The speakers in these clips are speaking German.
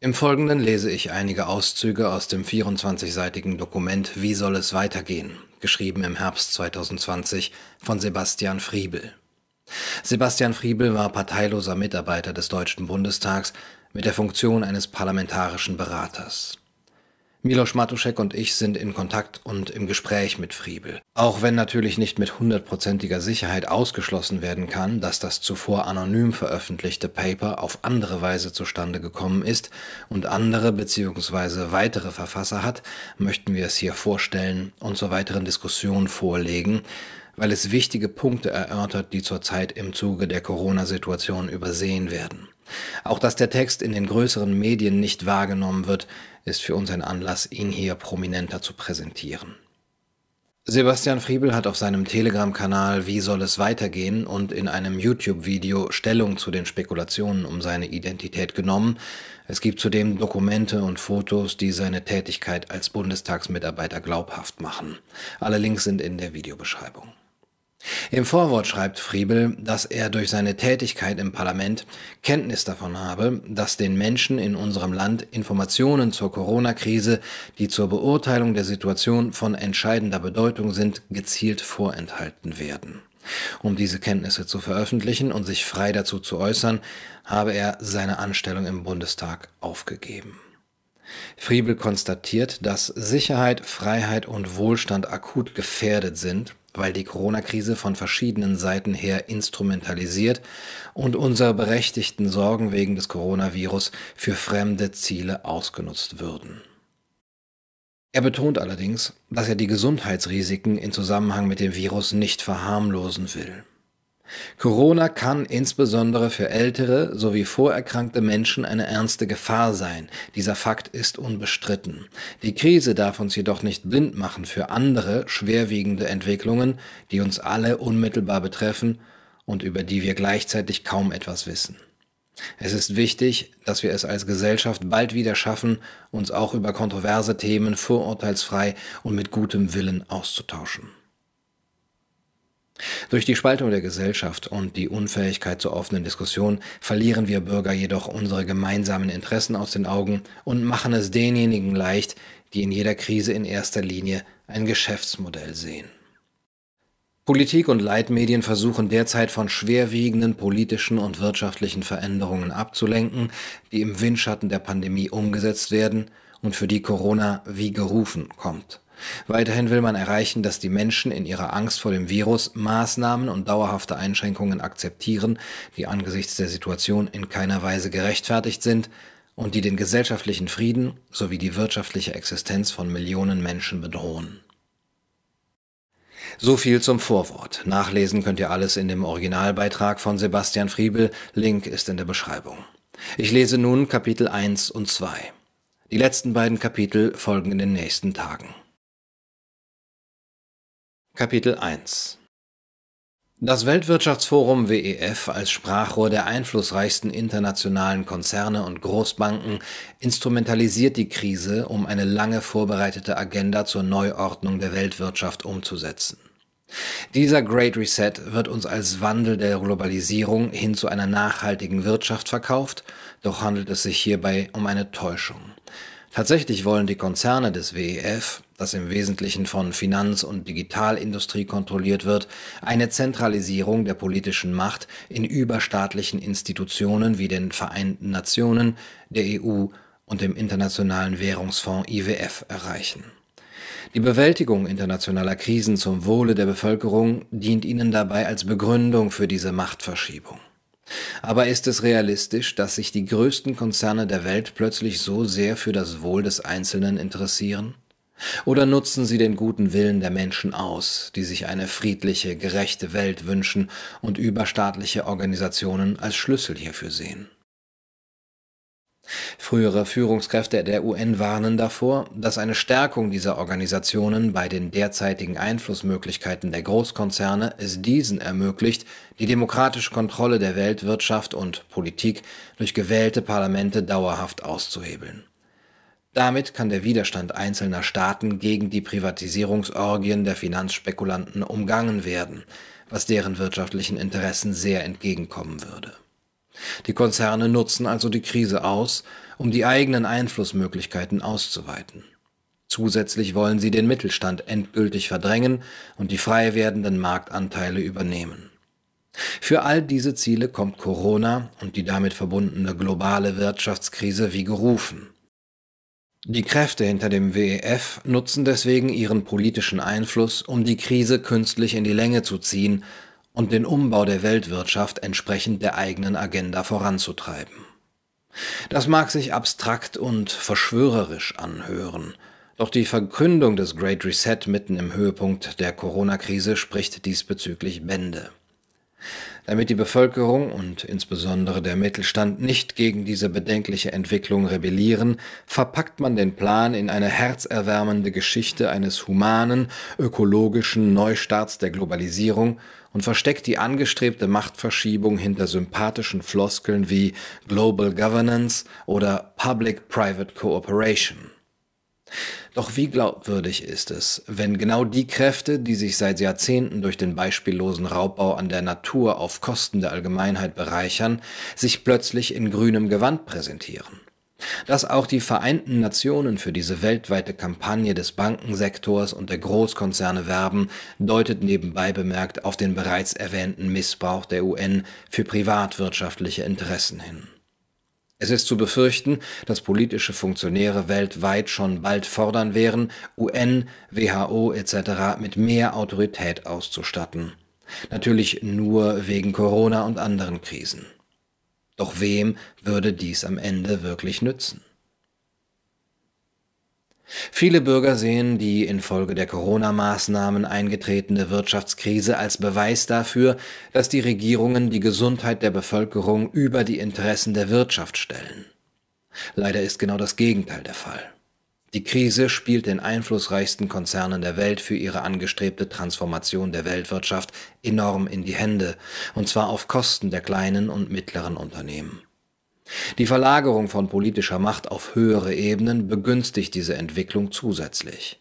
Im Folgenden lese ich einige Auszüge aus dem 24-seitigen Dokument Wie soll es weitergehen, geschrieben im Herbst 2020 von Sebastian Friebel. Sebastian Friebel war parteiloser Mitarbeiter des Deutschen Bundestags mit der Funktion eines parlamentarischen Beraters. Miloš Matuszek und ich sind in Kontakt und im Gespräch mit Friebel. Auch wenn natürlich nicht mit hundertprozentiger Sicherheit ausgeschlossen werden kann, dass das zuvor anonym veröffentlichte Paper auf andere Weise zustande gekommen ist und andere bzw. weitere Verfasser hat, möchten wir es hier vorstellen und zur weiteren Diskussion vorlegen, weil es wichtige Punkte erörtert, die zurzeit im Zuge der Corona-Situation übersehen werden. Auch dass der Text in den größeren Medien nicht wahrgenommen wird, ist für uns ein Anlass, ihn hier prominenter zu präsentieren. Sebastian Friebel hat auf seinem Telegram-Kanal Wie soll es weitergehen und in einem YouTube-Video Stellung zu den Spekulationen um seine Identität genommen. Es gibt zudem Dokumente und Fotos, die seine Tätigkeit als Bundestagsmitarbeiter glaubhaft machen. Alle Links sind in der Videobeschreibung. Im Vorwort schreibt Friebel, dass er durch seine Tätigkeit im Parlament Kenntnis davon habe, dass den Menschen in unserem Land Informationen zur Corona-Krise, die zur Beurteilung der Situation von entscheidender Bedeutung sind, gezielt vorenthalten werden. Um diese Kenntnisse zu veröffentlichen und sich frei dazu zu äußern, habe er seine Anstellung im Bundestag aufgegeben. Friebel konstatiert, dass Sicherheit, Freiheit und Wohlstand akut gefährdet sind weil die Corona-Krise von verschiedenen Seiten her instrumentalisiert und unsere berechtigten Sorgen wegen des Coronavirus für fremde Ziele ausgenutzt würden. Er betont allerdings, dass er die Gesundheitsrisiken in Zusammenhang mit dem Virus nicht verharmlosen will. Corona kann insbesondere für ältere sowie vorerkrankte Menschen eine ernste Gefahr sein. Dieser Fakt ist unbestritten. Die Krise darf uns jedoch nicht blind machen für andere schwerwiegende Entwicklungen, die uns alle unmittelbar betreffen und über die wir gleichzeitig kaum etwas wissen. Es ist wichtig, dass wir es als Gesellschaft bald wieder schaffen, uns auch über kontroverse Themen vorurteilsfrei und mit gutem Willen auszutauschen. Durch die Spaltung der Gesellschaft und die Unfähigkeit zur offenen Diskussion verlieren wir Bürger jedoch unsere gemeinsamen Interessen aus den Augen und machen es denjenigen leicht, die in jeder Krise in erster Linie ein Geschäftsmodell sehen. Politik und Leitmedien versuchen derzeit von schwerwiegenden politischen und wirtschaftlichen Veränderungen abzulenken, die im Windschatten der Pandemie umgesetzt werden und für die Corona wie gerufen kommt. Weiterhin will man erreichen, dass die Menschen in ihrer Angst vor dem Virus Maßnahmen und dauerhafte Einschränkungen akzeptieren, die angesichts der Situation in keiner Weise gerechtfertigt sind und die den gesellschaftlichen Frieden sowie die wirtschaftliche Existenz von Millionen Menschen bedrohen. So viel zum Vorwort. Nachlesen könnt ihr alles in dem Originalbeitrag von Sebastian Friebel, Link ist in der Beschreibung. Ich lese nun Kapitel 1 und 2. Die letzten beiden Kapitel folgen in den nächsten Tagen. Kapitel 1 Das Weltwirtschaftsforum WEF als Sprachrohr der einflussreichsten internationalen Konzerne und Großbanken instrumentalisiert die Krise, um eine lange vorbereitete Agenda zur Neuordnung der Weltwirtschaft umzusetzen. Dieser Great Reset wird uns als Wandel der Globalisierung hin zu einer nachhaltigen Wirtschaft verkauft, doch handelt es sich hierbei um eine Täuschung. Tatsächlich wollen die Konzerne des WEF, das im Wesentlichen von Finanz- und Digitalindustrie kontrolliert wird, eine Zentralisierung der politischen Macht in überstaatlichen Institutionen wie den Vereinten Nationen, der EU und dem Internationalen Währungsfonds IWF erreichen. Die Bewältigung internationaler Krisen zum Wohle der Bevölkerung dient ihnen dabei als Begründung für diese Machtverschiebung. Aber ist es realistisch, dass sich die größten Konzerne der Welt plötzlich so sehr für das Wohl des Einzelnen interessieren? Oder nutzen sie den guten Willen der Menschen aus, die sich eine friedliche, gerechte Welt wünschen und überstaatliche Organisationen als Schlüssel hierfür sehen? Frühere Führungskräfte der UN warnen davor, dass eine Stärkung dieser Organisationen bei den derzeitigen Einflussmöglichkeiten der Großkonzerne es diesen ermöglicht, die demokratische Kontrolle der Weltwirtschaft und Politik durch gewählte Parlamente dauerhaft auszuhebeln. Damit kann der Widerstand einzelner Staaten gegen die Privatisierungsorgien der Finanzspekulanten umgangen werden, was deren wirtschaftlichen Interessen sehr entgegenkommen würde. Die Konzerne nutzen also die Krise aus, um die eigenen Einflussmöglichkeiten auszuweiten. Zusätzlich wollen sie den Mittelstand endgültig verdrängen und die frei werdenden Marktanteile übernehmen. Für all diese Ziele kommt Corona und die damit verbundene globale Wirtschaftskrise wie gerufen. Die Kräfte hinter dem WEF nutzen deswegen ihren politischen Einfluss, um die Krise künstlich in die Länge zu ziehen und den Umbau der Weltwirtschaft entsprechend der eigenen Agenda voranzutreiben. Das mag sich abstrakt und verschwörerisch anhören, doch die Verkündung des Great Reset mitten im Höhepunkt der Corona-Krise spricht diesbezüglich Bände. Damit die Bevölkerung und insbesondere der Mittelstand nicht gegen diese bedenkliche Entwicklung rebellieren, verpackt man den Plan in eine herzerwärmende Geschichte eines humanen, ökologischen Neustarts der Globalisierung und versteckt die angestrebte Machtverschiebung hinter sympathischen Floskeln wie Global Governance oder Public-Private Cooperation. Doch wie glaubwürdig ist es, wenn genau die Kräfte, die sich seit Jahrzehnten durch den beispiellosen Raubbau an der Natur auf Kosten der Allgemeinheit bereichern, sich plötzlich in grünem Gewand präsentieren? Dass auch die Vereinten Nationen für diese weltweite Kampagne des Bankensektors und der Großkonzerne werben, deutet nebenbei bemerkt auf den bereits erwähnten Missbrauch der UN für privatwirtschaftliche Interessen hin. Es ist zu befürchten, dass politische Funktionäre weltweit schon bald fordern wären, UN, WHO etc. mit mehr Autorität auszustatten. Natürlich nur wegen Corona und anderen Krisen. Doch wem würde dies am Ende wirklich nützen? Viele Bürger sehen die infolge der Corona-Maßnahmen eingetretene Wirtschaftskrise als Beweis dafür, dass die Regierungen die Gesundheit der Bevölkerung über die Interessen der Wirtschaft stellen. Leider ist genau das Gegenteil der Fall. Die Krise spielt den einflussreichsten Konzernen der Welt für ihre angestrebte Transformation der Weltwirtschaft enorm in die Hände, und zwar auf Kosten der kleinen und mittleren Unternehmen. Die Verlagerung von politischer Macht auf höhere Ebenen begünstigt diese Entwicklung zusätzlich.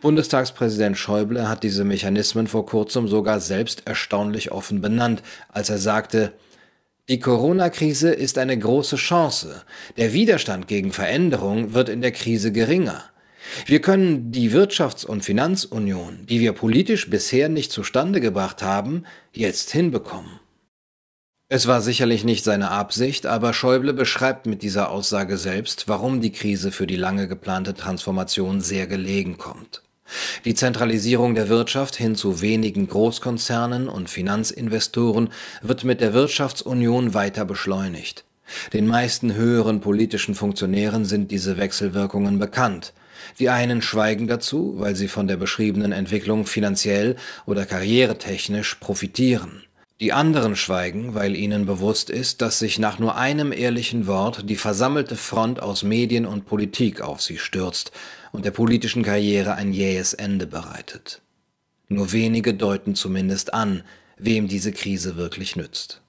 Bundestagspräsident Schäuble hat diese Mechanismen vor kurzem sogar selbst erstaunlich offen benannt, als er sagte, die Corona-Krise ist eine große Chance. Der Widerstand gegen Veränderung wird in der Krise geringer. Wir können die Wirtschafts- und Finanzunion, die wir politisch bisher nicht zustande gebracht haben, jetzt hinbekommen. Es war sicherlich nicht seine Absicht, aber Schäuble beschreibt mit dieser Aussage selbst, warum die Krise für die lange geplante Transformation sehr gelegen kommt. Die Zentralisierung der Wirtschaft hin zu wenigen Großkonzernen und Finanzinvestoren wird mit der Wirtschaftsunion weiter beschleunigt. Den meisten höheren politischen Funktionären sind diese Wechselwirkungen bekannt. Die einen schweigen dazu, weil sie von der beschriebenen Entwicklung finanziell oder karrieretechnisch profitieren. Die anderen schweigen, weil ihnen bewusst ist, dass sich nach nur einem ehrlichen Wort die versammelte Front aus Medien und Politik auf sie stürzt und der politischen Karriere ein jähes Ende bereitet. Nur wenige deuten zumindest an, wem diese Krise wirklich nützt.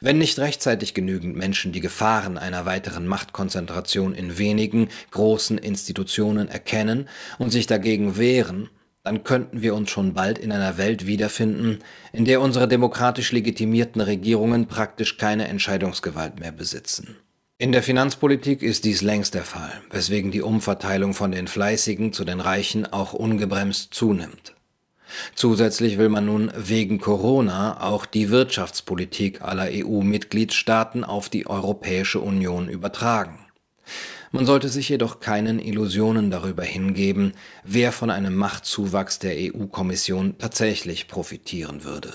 Wenn nicht rechtzeitig genügend Menschen die Gefahren einer weiteren Machtkonzentration in wenigen großen Institutionen erkennen und sich dagegen wehren, dann könnten wir uns schon bald in einer Welt wiederfinden, in der unsere demokratisch legitimierten Regierungen praktisch keine Entscheidungsgewalt mehr besitzen. In der Finanzpolitik ist dies längst der Fall, weswegen die Umverteilung von den Fleißigen zu den Reichen auch ungebremst zunimmt. Zusätzlich will man nun wegen Corona auch die Wirtschaftspolitik aller EU-Mitgliedstaaten auf die Europäische Union übertragen. Man sollte sich jedoch keinen Illusionen darüber hingeben, wer von einem Machtzuwachs der EU-Kommission tatsächlich profitieren würde.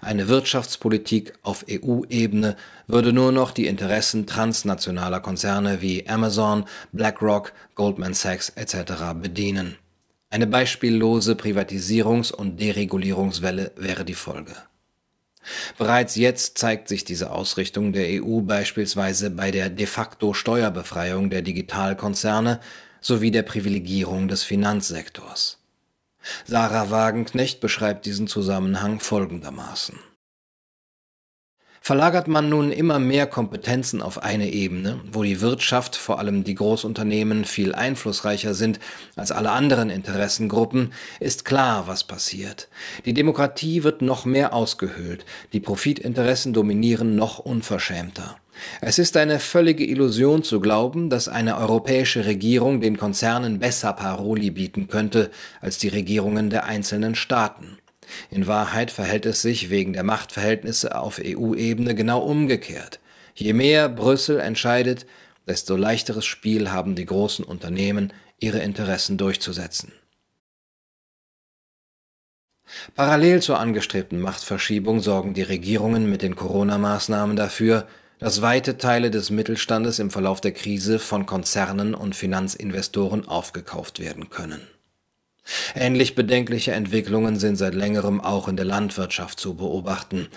Eine Wirtschaftspolitik auf EU-Ebene würde nur noch die Interessen transnationaler Konzerne wie Amazon, BlackRock, Goldman Sachs etc. bedienen. Eine beispiellose Privatisierungs- und Deregulierungswelle wäre die Folge. Bereits jetzt zeigt sich diese Ausrichtung der EU beispielsweise bei der de facto Steuerbefreiung der Digitalkonzerne sowie der Privilegierung des Finanzsektors. Sarah Wagenknecht beschreibt diesen Zusammenhang folgendermaßen. Verlagert man nun immer mehr Kompetenzen auf eine Ebene, wo die Wirtschaft, vor allem die Großunternehmen, viel einflussreicher sind als alle anderen Interessengruppen, ist klar, was passiert. Die Demokratie wird noch mehr ausgehöhlt, die Profitinteressen dominieren noch unverschämter. Es ist eine völlige Illusion zu glauben, dass eine europäische Regierung den Konzernen besser Paroli bieten könnte als die Regierungen der einzelnen Staaten. In Wahrheit verhält es sich wegen der Machtverhältnisse auf EU-Ebene genau umgekehrt. Je mehr Brüssel entscheidet, desto leichteres Spiel haben die großen Unternehmen, ihre Interessen durchzusetzen. Parallel zur angestrebten Machtverschiebung sorgen die Regierungen mit den Corona-Maßnahmen dafür, dass weite Teile des Mittelstandes im Verlauf der Krise von Konzernen und Finanzinvestoren aufgekauft werden können. Ähnlich bedenkliche Entwicklungen sind seit längerem auch in der Landwirtschaft zu beobachten.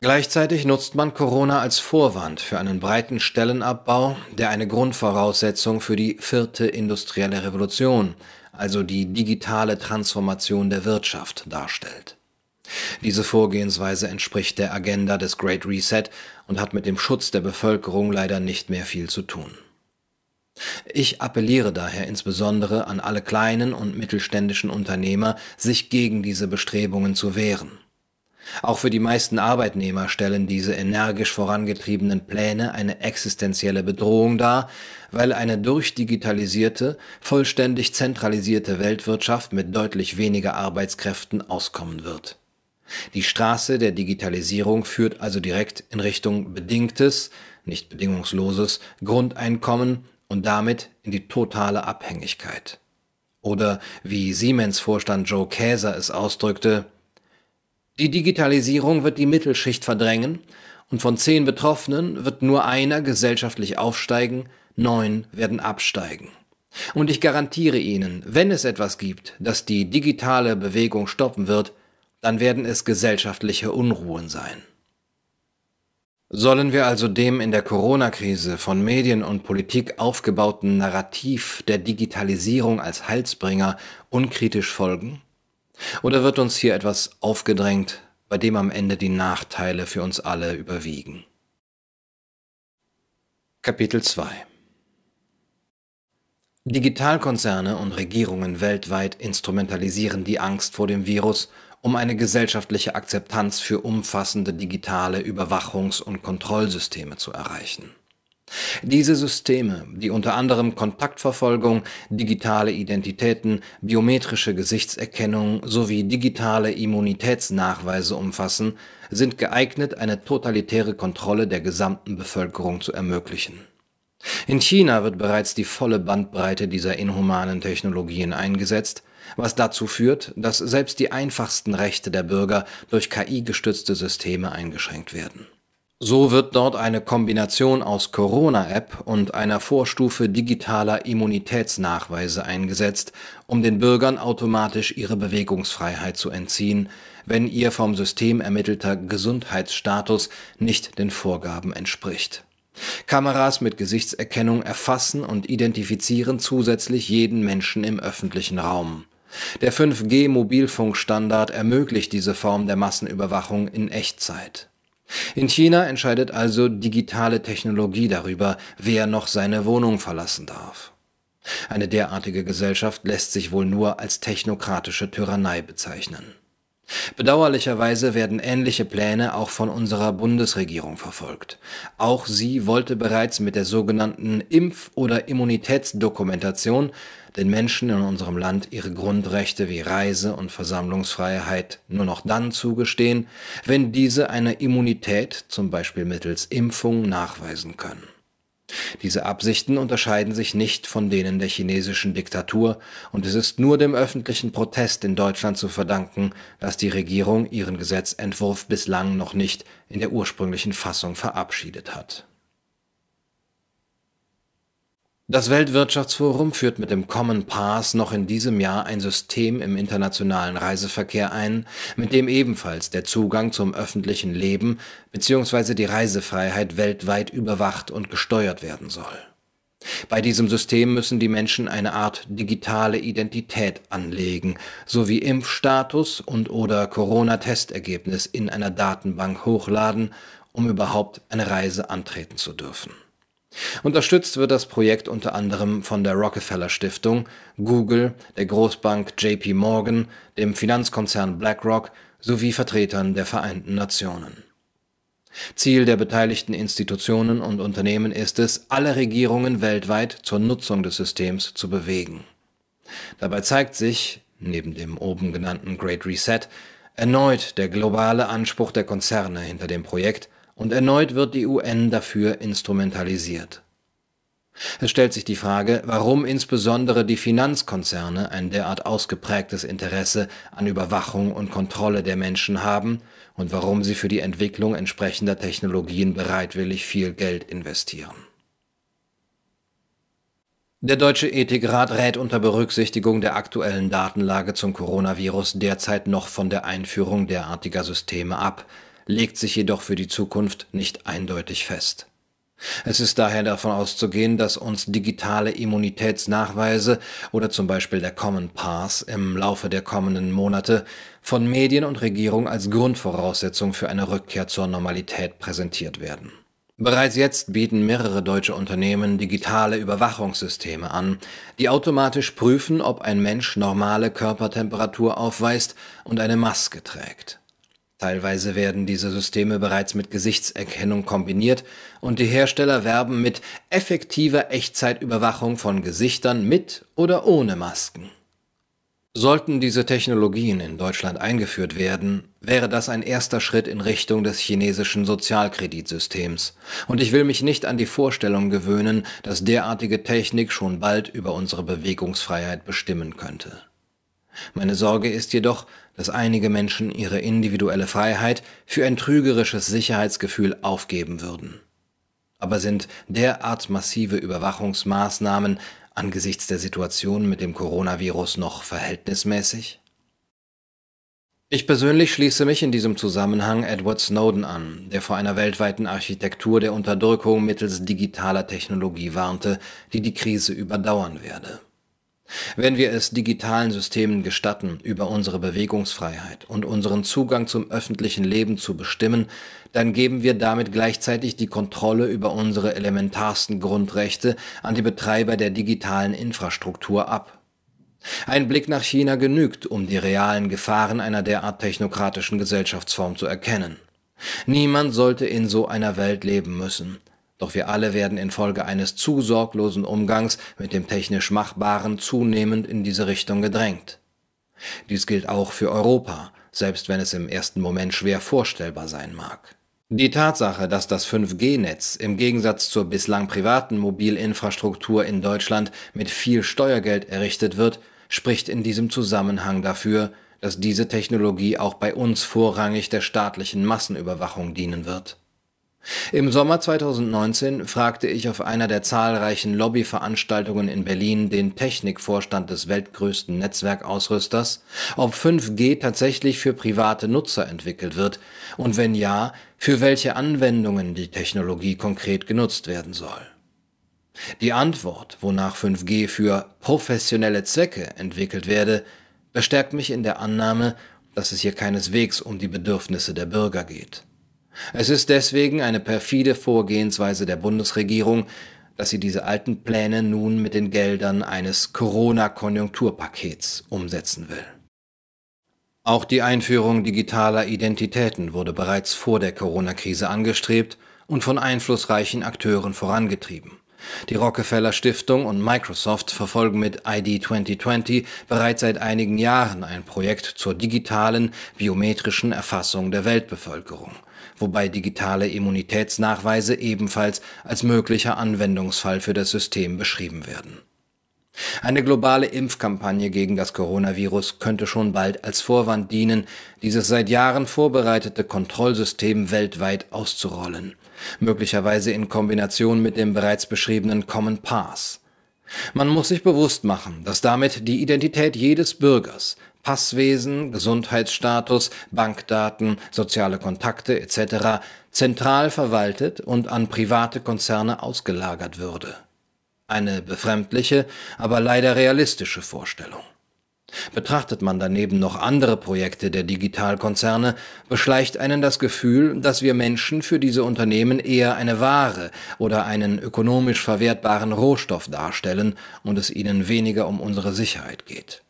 Gleichzeitig nutzt man Corona als Vorwand für einen breiten Stellenabbau, der eine Grundvoraussetzung für die vierte industrielle Revolution, also die digitale Transformation der Wirtschaft, darstellt. Diese Vorgehensweise entspricht der Agenda des Great Reset und hat mit dem Schutz der Bevölkerung leider nicht mehr viel zu tun. Ich appelliere daher insbesondere an alle kleinen und mittelständischen Unternehmer, sich gegen diese Bestrebungen zu wehren. Auch für die meisten Arbeitnehmer stellen diese energisch vorangetriebenen Pläne eine existenzielle Bedrohung dar, weil eine durchdigitalisierte, vollständig zentralisierte Weltwirtschaft mit deutlich weniger Arbeitskräften auskommen wird. Die Straße der Digitalisierung führt also direkt in Richtung bedingtes, nicht bedingungsloses Grundeinkommen und damit in die totale Abhängigkeit. Oder wie Siemens-Vorstand Joe Käser es ausdrückte, die Digitalisierung wird die Mittelschicht verdrängen und von zehn Betroffenen wird nur einer gesellschaftlich aufsteigen, neun werden absteigen. Und ich garantiere Ihnen, wenn es etwas gibt, das die digitale Bewegung stoppen wird, dann werden es gesellschaftliche Unruhen sein. Sollen wir also dem in der Corona-Krise von Medien und Politik aufgebauten Narrativ der Digitalisierung als Heilsbringer unkritisch folgen? Oder wird uns hier etwas aufgedrängt, bei dem am Ende die Nachteile für uns alle überwiegen? Kapitel 2 Digitalkonzerne und Regierungen weltweit instrumentalisieren die Angst vor dem Virus, um eine gesellschaftliche Akzeptanz für umfassende digitale Überwachungs- und Kontrollsysteme zu erreichen. Diese Systeme, die unter anderem Kontaktverfolgung, digitale Identitäten, biometrische Gesichtserkennung sowie digitale Immunitätsnachweise umfassen, sind geeignet, eine totalitäre Kontrolle der gesamten Bevölkerung zu ermöglichen. In China wird bereits die volle Bandbreite dieser inhumanen Technologien eingesetzt, was dazu führt, dass selbst die einfachsten Rechte der Bürger durch KI-gestützte Systeme eingeschränkt werden. So wird dort eine Kombination aus Corona-App und einer Vorstufe digitaler Immunitätsnachweise eingesetzt, um den Bürgern automatisch ihre Bewegungsfreiheit zu entziehen, wenn ihr vom System ermittelter Gesundheitsstatus nicht den Vorgaben entspricht. Kameras mit Gesichtserkennung erfassen und identifizieren zusätzlich jeden Menschen im öffentlichen Raum. Der 5G-Mobilfunkstandard ermöglicht diese Form der Massenüberwachung in Echtzeit. In China entscheidet also digitale Technologie darüber, wer noch seine Wohnung verlassen darf. Eine derartige Gesellschaft lässt sich wohl nur als technokratische Tyrannei bezeichnen. Bedauerlicherweise werden ähnliche Pläne auch von unserer Bundesregierung verfolgt. Auch sie wollte bereits mit der sogenannten Impf- oder Immunitätsdokumentation den Menschen in unserem Land ihre Grundrechte wie Reise- und Versammlungsfreiheit nur noch dann zugestehen, wenn diese eine Immunität, zum Beispiel mittels Impfung, nachweisen können. Diese Absichten unterscheiden sich nicht von denen der chinesischen Diktatur, und es ist nur dem öffentlichen Protest in Deutschland zu verdanken, dass die Regierung ihren Gesetzentwurf bislang noch nicht in der ursprünglichen Fassung verabschiedet hat das Weltwirtschaftsforum führt mit dem Common Pass noch in diesem Jahr ein System im internationalen Reiseverkehr ein, mit dem ebenfalls der Zugang zum öffentlichen Leben bzw. die Reisefreiheit weltweit überwacht und gesteuert werden soll. Bei diesem System müssen die Menschen eine Art digitale Identität anlegen, sowie Impfstatus und oder Corona-Testergebnis in einer Datenbank hochladen um überhaupt eine Reise antreten zu dürfen. Unterstützt wird das Projekt unter anderem von der Rockefeller Stiftung, Google, der Großbank JP Morgan, dem Finanzkonzern BlackRock sowie Vertretern der Vereinten Nationen. Ziel der beteiligten Institutionen und Unternehmen ist es, alle Regierungen weltweit zur Nutzung des Systems zu bewegen. Dabei zeigt sich, neben dem oben genannten Great Reset, erneut der globale Anspruch der Konzerne hinter dem Projekt und erneut wird die UN dafür instrumentalisiert. Es stellt sich die Frage, warum insbesondere die Finanzkonzerne ein derart ausgeprägtes Interesse an Überwachung und Kontrolle der Menschen haben und warum sie für die Entwicklung entsprechender Technologien bereitwillig viel Geld investieren. Der Deutsche Ethikrat rät unter Berücksichtigung der aktuellen Datenlage zum Coronavirus derzeit noch von der Einführung derartiger Systeme ab, legt sich jedoch für die Zukunft nicht eindeutig fest. Es ist daher davon auszugehen, dass uns digitale Immunitätsnachweise oder zum Beispiel der Common Pass im Laufe der kommenden Monate von Medien und Regierung als Grundvoraussetzung für eine Rückkehr zur Normalität präsentiert werden. Bereits jetzt bieten mehrere deutsche Unternehmen digitale Überwachungssysteme an, die automatisch prüfen, ob ein Mensch normale Körpertemperatur aufweist und eine Maske trägt. Teilweise werden diese Systeme bereits mit Gesichtserkennung kombiniert und die Hersteller werben mit effektiver Echtzeitüberwachung von Gesichtern mit oder ohne Masken. Sollten diese Technologien in Deutschland eingeführt werden, wäre das ein erster Schritt in Richtung des chinesischen Sozialkreditsystems. Und ich will mich nicht an die Vorstellung gewöhnen, dass derartige Technik schon bald über unsere Bewegungsfreiheit bestimmen könnte. Meine Sorge ist jedoch, dass einige Menschen ihre individuelle Freiheit für ein trügerisches Sicherheitsgefühl aufgeben würden. Aber sind derart massive Überwachungsmaßnahmen angesichts der Situation mit dem Coronavirus noch verhältnismäßig? Ich persönlich schließe mich in diesem Zusammenhang Edward Snowden an, der vor einer weltweiten Architektur der Unterdrückung mittels digitaler Technologie warnte, die die Krise überdauern werde. Wenn wir es digitalen Systemen gestatten, über unsere Bewegungsfreiheit und unseren Zugang zum öffentlichen Leben zu bestimmen, dann geben wir damit gleichzeitig die Kontrolle über unsere elementarsten Grundrechte an die Betreiber der digitalen Infrastruktur ab. Ein Blick nach China genügt, um die realen Gefahren einer derart technokratischen Gesellschaftsform zu erkennen. Niemand sollte in so einer Welt leben müssen. Doch wir alle werden infolge eines zu sorglosen Umgangs mit dem technisch Machbaren zunehmend in diese Richtung gedrängt. Dies gilt auch für Europa, selbst wenn es im ersten Moment schwer vorstellbar sein mag. Die Tatsache, dass das 5G-Netz im Gegensatz zur bislang privaten Mobilinfrastruktur in Deutschland mit viel Steuergeld errichtet wird, spricht in diesem Zusammenhang dafür, dass diese Technologie auch bei uns vorrangig der staatlichen Massenüberwachung dienen wird. Im Sommer 2019 fragte ich auf einer der zahlreichen Lobbyveranstaltungen in Berlin den Technikvorstand des weltgrößten Netzwerkausrüsters, ob 5G tatsächlich für private Nutzer entwickelt wird und wenn ja, für welche Anwendungen die Technologie konkret genutzt werden soll. Die Antwort, wonach 5G für professionelle Zwecke entwickelt werde, bestärkt mich in der Annahme, dass es hier keineswegs um die Bedürfnisse der Bürger geht. Es ist deswegen eine perfide Vorgehensweise der Bundesregierung, dass sie diese alten Pläne nun mit den Geldern eines Corona-Konjunkturpakets umsetzen will. Auch die Einführung digitaler Identitäten wurde bereits vor der Corona-Krise angestrebt und von einflussreichen Akteuren vorangetrieben. Die Rockefeller Stiftung und Microsoft verfolgen mit ID 2020 bereits seit einigen Jahren ein Projekt zur digitalen biometrischen Erfassung der Weltbevölkerung wobei digitale Immunitätsnachweise ebenfalls als möglicher Anwendungsfall für das System beschrieben werden. Eine globale Impfkampagne gegen das Coronavirus könnte schon bald als Vorwand dienen, dieses seit Jahren vorbereitete Kontrollsystem weltweit auszurollen, möglicherweise in Kombination mit dem bereits beschriebenen Common Pass. Man muss sich bewusst machen, dass damit die Identität jedes Bürgers, Passwesen, Gesundheitsstatus, Bankdaten, soziale Kontakte etc. zentral verwaltet und an private Konzerne ausgelagert würde. Eine befremdliche, aber leider realistische Vorstellung. Betrachtet man daneben noch andere Projekte der Digitalkonzerne, beschleicht einen das Gefühl, dass wir Menschen für diese Unternehmen eher eine Ware oder einen ökonomisch verwertbaren Rohstoff darstellen und es ihnen weniger um unsere Sicherheit geht.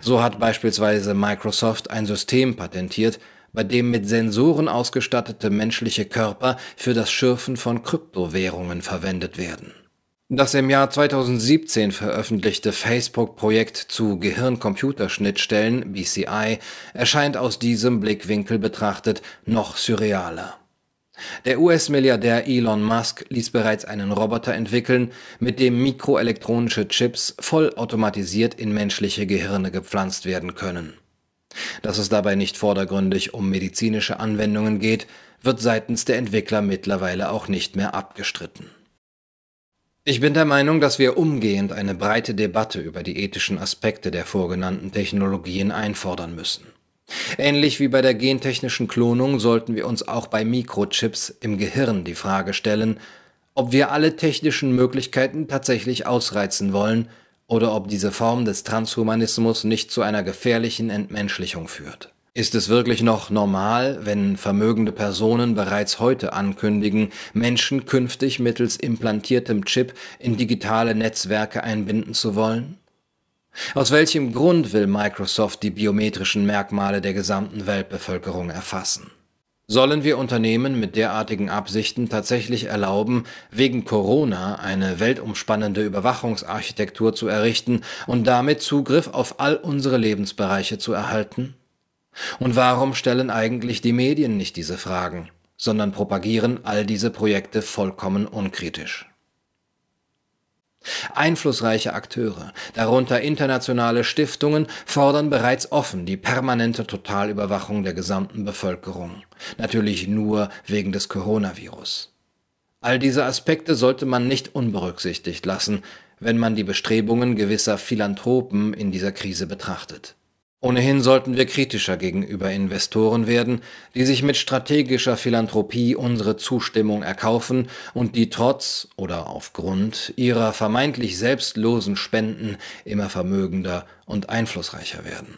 So hat beispielsweise Microsoft ein System patentiert, bei dem mit Sensoren ausgestattete menschliche Körper für das Schürfen von Kryptowährungen verwendet werden. Das im Jahr 2017 veröffentlichte Facebook-Projekt zu Gehirn-Computerschnittstellen BCI erscheint aus diesem Blickwinkel betrachtet noch surrealer. Der US-Milliardär Elon Musk ließ bereits einen Roboter entwickeln, mit dem mikroelektronische Chips vollautomatisiert in menschliche Gehirne gepflanzt werden können. Dass es dabei nicht vordergründig um medizinische Anwendungen geht, wird seitens der Entwickler mittlerweile auch nicht mehr abgestritten. Ich bin der Meinung, dass wir umgehend eine breite Debatte über die ethischen Aspekte der vorgenannten Technologien einfordern müssen. Ähnlich wie bei der gentechnischen Klonung sollten wir uns auch bei Mikrochips im Gehirn die Frage stellen, ob wir alle technischen Möglichkeiten tatsächlich ausreizen wollen oder ob diese Form des Transhumanismus nicht zu einer gefährlichen Entmenschlichung führt. Ist es wirklich noch normal, wenn vermögende Personen bereits heute ankündigen, Menschen künftig mittels implantiertem Chip in digitale Netzwerke einbinden zu wollen? Aus welchem Grund will Microsoft die biometrischen Merkmale der gesamten Weltbevölkerung erfassen? Sollen wir Unternehmen mit derartigen Absichten tatsächlich erlauben, wegen Corona eine weltumspannende Überwachungsarchitektur zu errichten und damit Zugriff auf all unsere Lebensbereiche zu erhalten? Und warum stellen eigentlich die Medien nicht diese Fragen, sondern propagieren all diese Projekte vollkommen unkritisch? Einflussreiche Akteure, darunter internationale Stiftungen, fordern bereits offen die permanente Totalüberwachung der gesamten Bevölkerung, natürlich nur wegen des Coronavirus. All diese Aspekte sollte man nicht unberücksichtigt lassen, wenn man die Bestrebungen gewisser Philanthropen in dieser Krise betrachtet. Ohnehin sollten wir kritischer gegenüber Investoren werden, die sich mit strategischer Philanthropie unsere Zustimmung erkaufen und die trotz oder aufgrund ihrer vermeintlich selbstlosen Spenden immer vermögender und einflussreicher werden.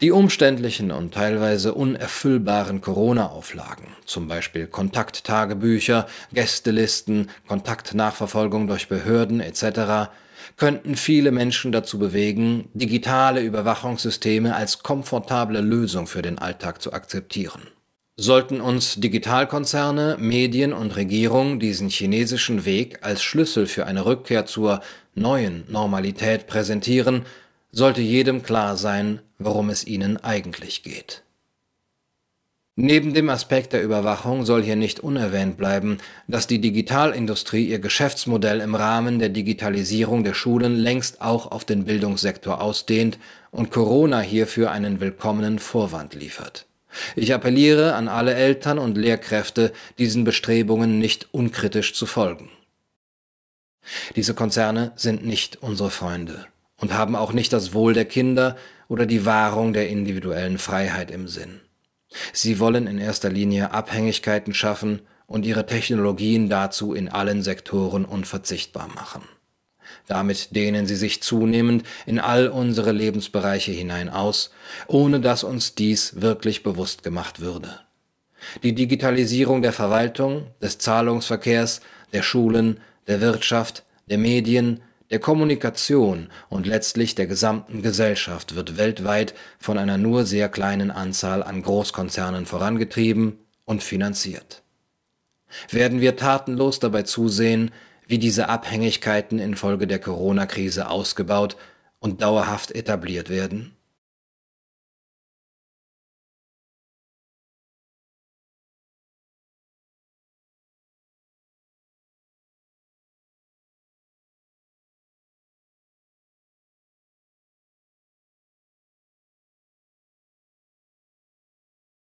Die umständlichen und teilweise unerfüllbaren Corona-Auflagen, zum Beispiel Kontakttagebücher, Gästelisten, Kontaktnachverfolgung durch Behörden etc., könnten viele Menschen dazu bewegen, digitale Überwachungssysteme als komfortable Lösung für den Alltag zu akzeptieren. Sollten uns Digitalkonzerne, Medien und Regierung diesen chinesischen Weg als Schlüssel für eine Rückkehr zur neuen Normalität präsentieren, sollte jedem klar sein, worum es ihnen eigentlich geht. Neben dem Aspekt der Überwachung soll hier nicht unerwähnt bleiben, dass die Digitalindustrie ihr Geschäftsmodell im Rahmen der Digitalisierung der Schulen längst auch auf den Bildungssektor ausdehnt und Corona hierfür einen willkommenen Vorwand liefert. Ich appelliere an alle Eltern und Lehrkräfte, diesen Bestrebungen nicht unkritisch zu folgen. Diese Konzerne sind nicht unsere Freunde und haben auch nicht das Wohl der Kinder oder die Wahrung der individuellen Freiheit im Sinn. Sie wollen in erster Linie Abhängigkeiten schaffen und ihre Technologien dazu in allen Sektoren unverzichtbar machen. Damit dehnen sie sich zunehmend in all unsere Lebensbereiche hinein aus, ohne dass uns dies wirklich bewusst gemacht würde. Die Digitalisierung der Verwaltung, des Zahlungsverkehrs, der Schulen, der Wirtschaft, der Medien, der Kommunikation und letztlich der gesamten Gesellschaft wird weltweit von einer nur sehr kleinen Anzahl an Großkonzernen vorangetrieben und finanziert. Werden wir tatenlos dabei zusehen, wie diese Abhängigkeiten infolge der Corona-Krise ausgebaut und dauerhaft etabliert werden?